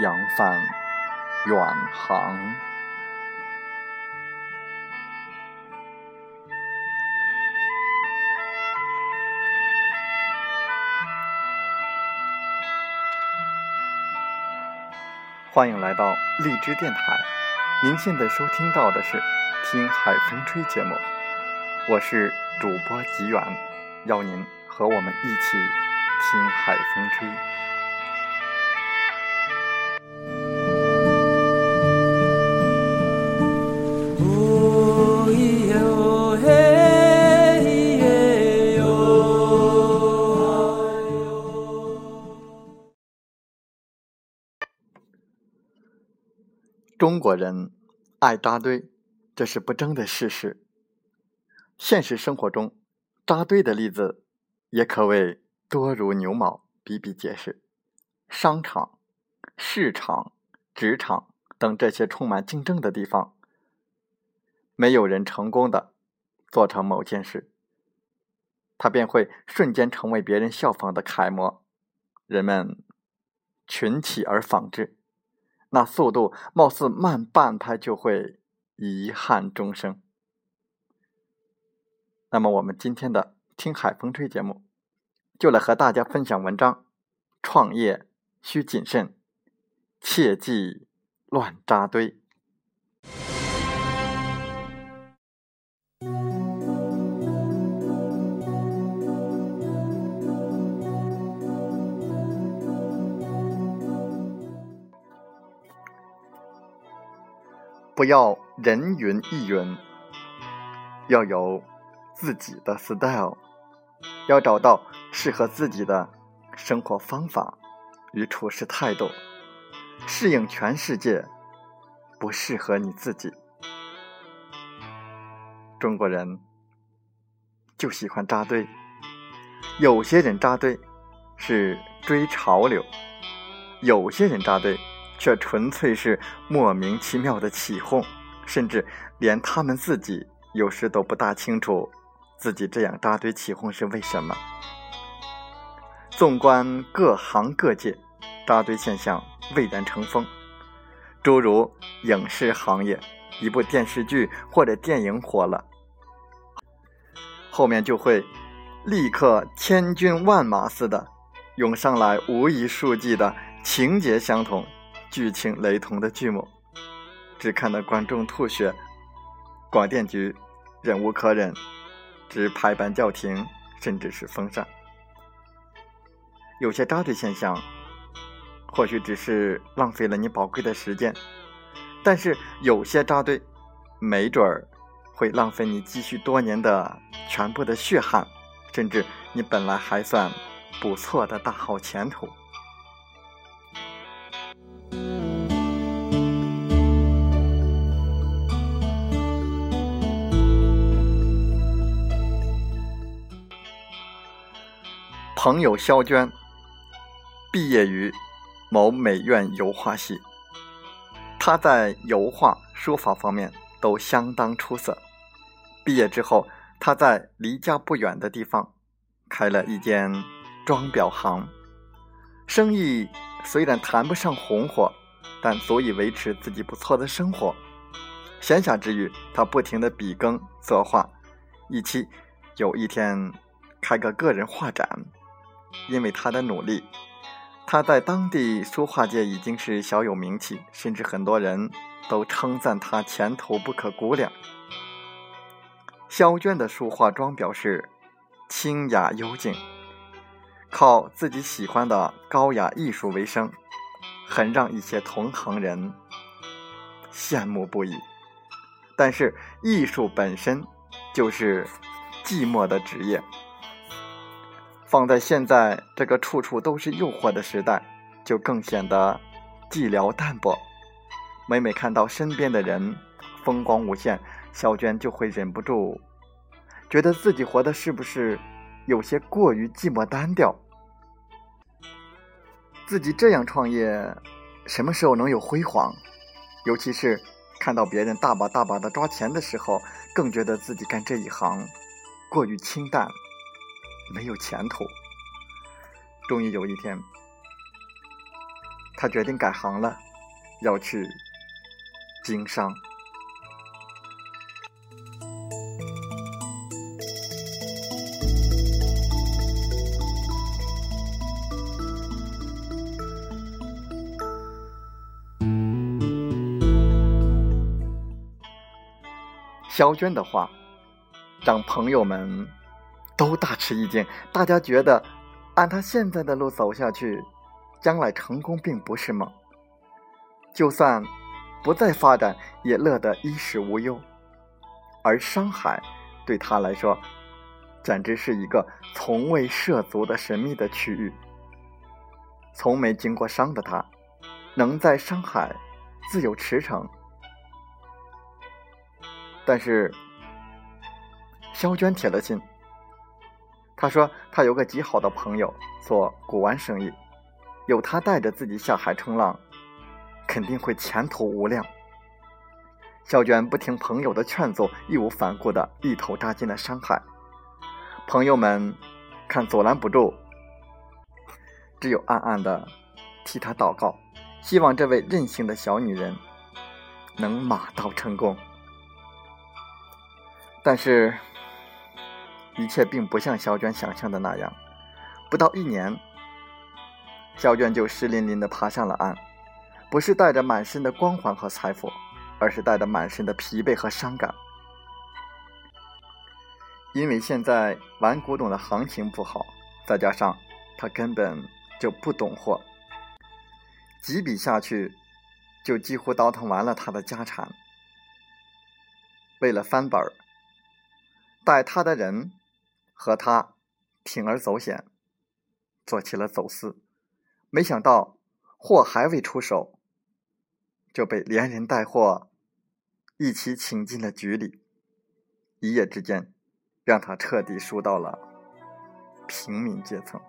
扬帆远航。欢迎来到荔枝电台，您现在收听到的是《听海风吹》节目，我是主播吉远，邀您和我们一起听海风吹。中国人爱扎堆，这是不争的事实。现实生活中，扎堆的例子也可谓多如牛毛，比比皆是。商场、市场、职场等这些充满竞争的地方，没有人成功的做成某件事，他便会瞬间成为别人效仿的楷模，人们群起而仿之。那速度貌似慢半拍就会遗憾终生。那么，我们今天的听海风吹节目，就来和大家分享文章：创业需谨慎，切忌乱扎堆。不要人云亦云，要有自己的 style，要找到适合自己的生活方法与处事态度，适应全世界，不适合你自己。中国人就喜欢扎堆，有些人扎堆是追潮流，有些人扎堆。却纯粹是莫名其妙的起哄，甚至连他们自己有时都不大清楚自己这样扎堆起哄是为什么。纵观各行各业，扎堆现象蔚然成风。诸如影视行业，一部电视剧或者电影火了，后面就会立刻千军万马似的涌上来无一数计的情节相同。剧情雷同的剧目，只看得观众吐血，广电局忍无可忍，只拍板叫停，甚至是封杀。有些扎堆现象，或许只是浪费了你宝贵的时间，但是有些扎堆，没准儿会浪费你积蓄多年的全部的血汗，甚至你本来还算不错的大好前途。朋友肖娟毕业于某美院油画系，她在油画、书法方面都相当出色。毕业之后，她在离家不远的地方开了一间装裱行，生意虽然谈不上红火，但足以维持自己不错的生活。闲暇之余，她不停的笔耕作画，一期有一天开个个人画展。因为他的努力，他在当地书画界已经是小有名气，甚至很多人都称赞他前途不可估量。萧娟的书画装裱是清雅幽静，靠自己喜欢的高雅艺术为生，很让一些同行人羡慕不已。但是艺术本身就是寂寞的职业。放在现在这个处处都是诱惑的时代，就更显得寂寥淡薄。每每看到身边的人风光无限，小娟就会忍不住觉得自己活的是不是有些过于寂寞单调？自己这样创业，什么时候能有辉煌？尤其是看到别人大把大把的抓钱的时候，更觉得自己干这一行过于清淡。没有前途。终于有一天，他决定改行了，要去经商。肖娟的话，让朋友们。都大吃一惊，大家觉得按他现在的路走下去，将来成功并不是梦。就算不再发展，也乐得衣食无忧。而商海对他来说，简直是一个从未涉足的神秘的区域。从没经过商的他，能在商海自由驰骋。但是，萧娟铁了心。他说：“他有个极好的朋友做古玩生意，有他带着自己下海冲浪，肯定会前途无量。”小娟不听朋友的劝阻，义无反顾的一头扎进了商海。朋友们看阻拦不住，只有暗暗的替他祷告，希望这位任性的小女人能马到成功。但是。一切并不像小娟想象的那样，不到一年，小娟就湿淋淋的爬上了岸，不是带着满身的光环和财富，而是带着满身的疲惫和伤感。因为现在玩古董的行情不好，再加上他根本就不懂货，几笔下去，就几乎倒腾完了他的家产。为了翻本儿，带他的人。和他铤而走险，做起了走私，没想到货还未出手，就被连人带货一起请进了局里。一夜之间，让他彻底输到了平民阶层。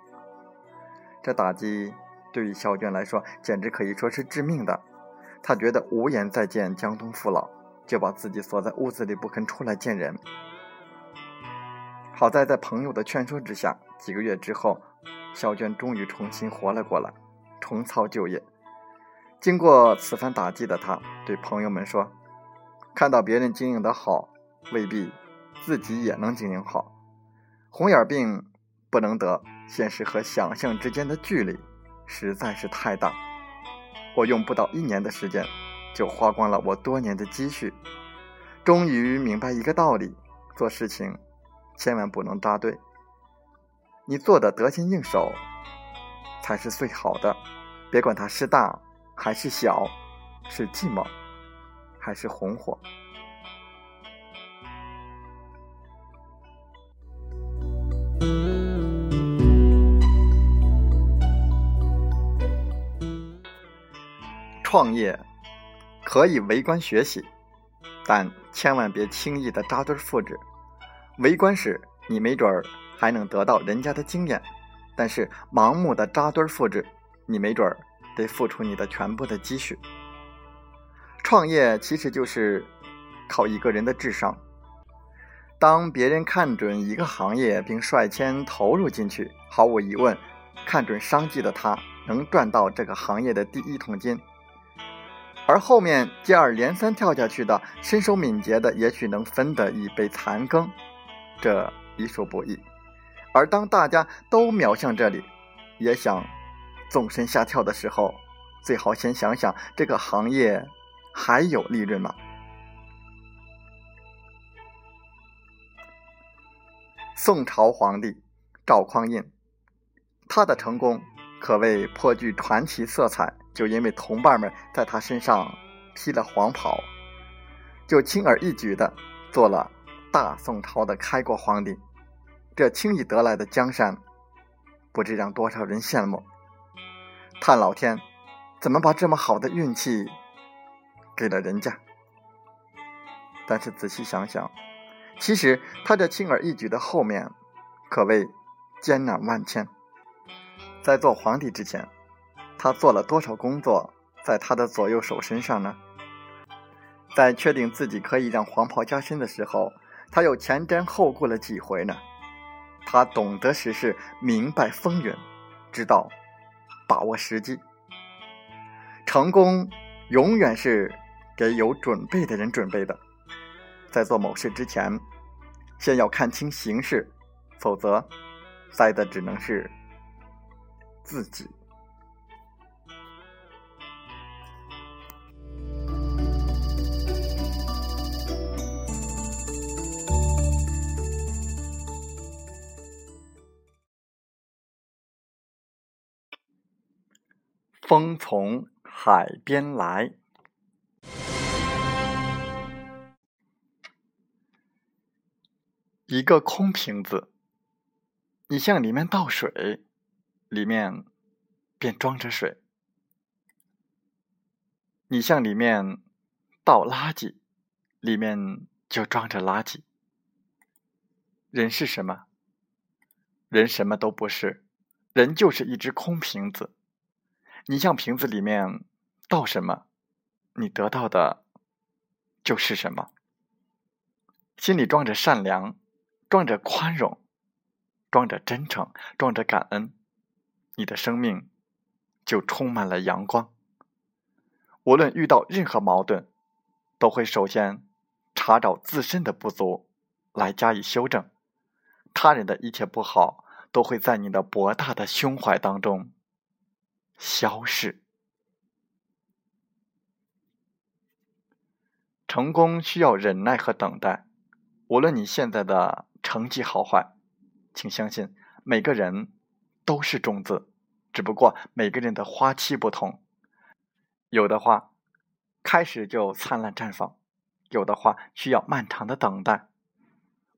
这打击对于小娟来说，简直可以说是致命的。他觉得无颜再见江东父老，就把自己锁在屋子里，不肯出来见人。好在在朋友的劝说之下，几个月之后，小娟终于重新活了过来，重操旧业。经过此番打击的她，对朋友们说：“看到别人经营的好，未必自己也能经营好。红眼病不能得，现实和想象之间的距离实在是太大。我用不到一年的时间，就花光了我多年的积蓄，终于明白一个道理：做事情。”千万不能扎堆，你做的得心应手才是最好的。别管它是大还是小，是寂寞还是红火。创业可以围观学习，但千万别轻易的扎堆复制。围观时，你没准儿还能得到人家的经验；但是盲目的扎堆复制，你没准儿得付出你的全部的积蓄。创业其实就是靠一个人的智商。当别人看准一个行业并率先投入进去，毫无疑问，看准商机的他能赚到这个行业的第一桶金；而后面接二连三跳下去的，身手敏捷的，也许能分得一杯残羹。这已属不易，而当大家都瞄向这里，也想纵身下跳的时候，最好先想想这个行业还有利润吗？宋朝皇帝赵匡胤，他的成功可谓颇具传奇色彩，就因为同伴们在他身上披了黄袍。就轻而易举的做了大宋朝的开国皇帝。这轻易得来的江山，不知让多少人羡慕。叹老天，怎么把这么好的运气给了人家？但是仔细想想，其实他这轻而易举的后面，可谓艰难万千。在做皇帝之前，他做了多少工作在他的左右手身上呢？在确定自己可以让黄袍加身的时候，他又前瞻后顾了几回呢？他懂得时事，明白风云，知道把握时机。成功永远是给有准备的人准备的。在做某事之前，先要看清形势，否则栽的只能是自己。风从海边来。一个空瓶子，你向里面倒水，里面便装着水；你向里面倒垃圾，里面就装着垃圾。人是什么？人什么都不是，人就是一只空瓶子。你向瓶子里面倒什么，你得到的就是什么。心里装着善良。装着宽容，装着真诚，装着感恩，你的生命就充满了阳光。无论遇到任何矛盾，都会首先查找自身的不足，来加以修正。他人的一切不好，都会在你的博大的胸怀当中消逝。成功需要忍耐和等待，无论你现在的。成绩好坏，请相信，每个人都是种子，只不过每个人的花期不同。有的花开始就灿烂绽放，有的花需要漫长的等待。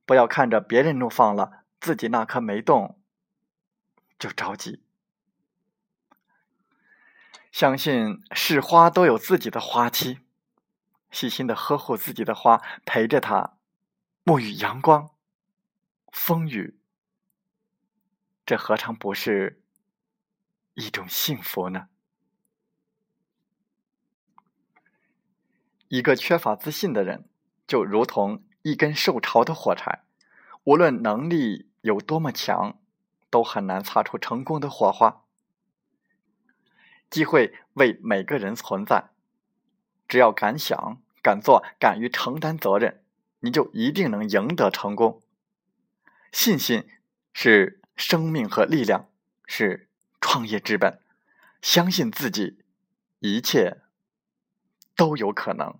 不要看着别人怒放了，自己那颗没动就着急。相信是花都有自己的花期，细心的呵护自己的花，陪着它沐浴阳光。风雨，这何尝不是一种幸福呢？一个缺乏自信的人，就如同一根受潮的火柴，无论能力有多么强，都很难擦出成功的火花。机会为每个人存在，只要敢想、敢做、敢于承担责任，你就一定能赢得成功。信心是生命和力量，是创业之本。相信自己，一切都有可能。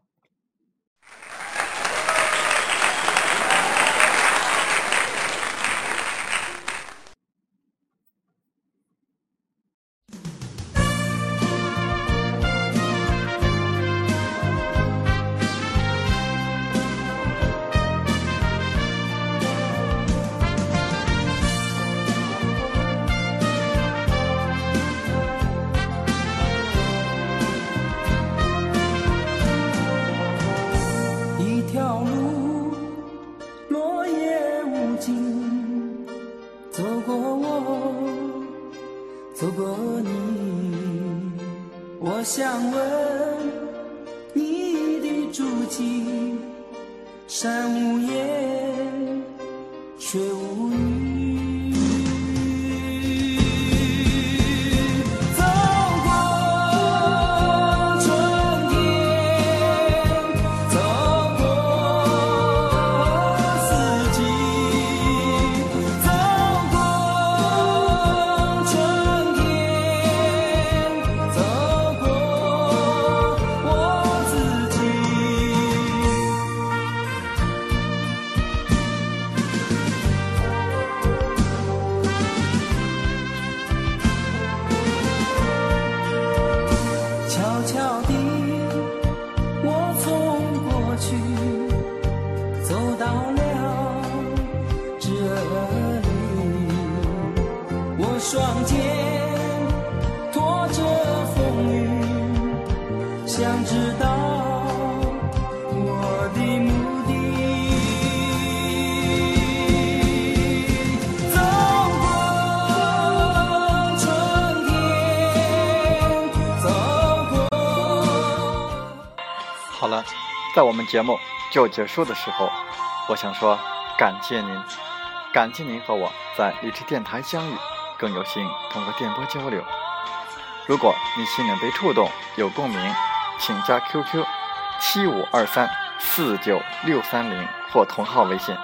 水无在我们节目就结束的时候，我想说感谢您，感谢您和我在荔枝电台相遇，更有幸通过电波交流。如果你心灵被触动，有共鸣，请加 QQ 七五二三四九六三零或同号微信。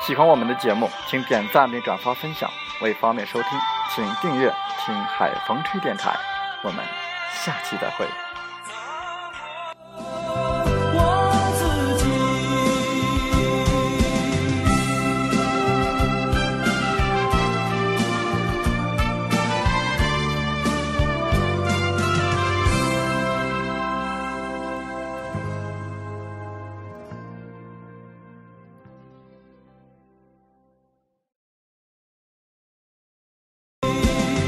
喜欢我们的节目，请点赞并转发分享。为方便收听，请订阅“听海风吹电台”。我们下期再会。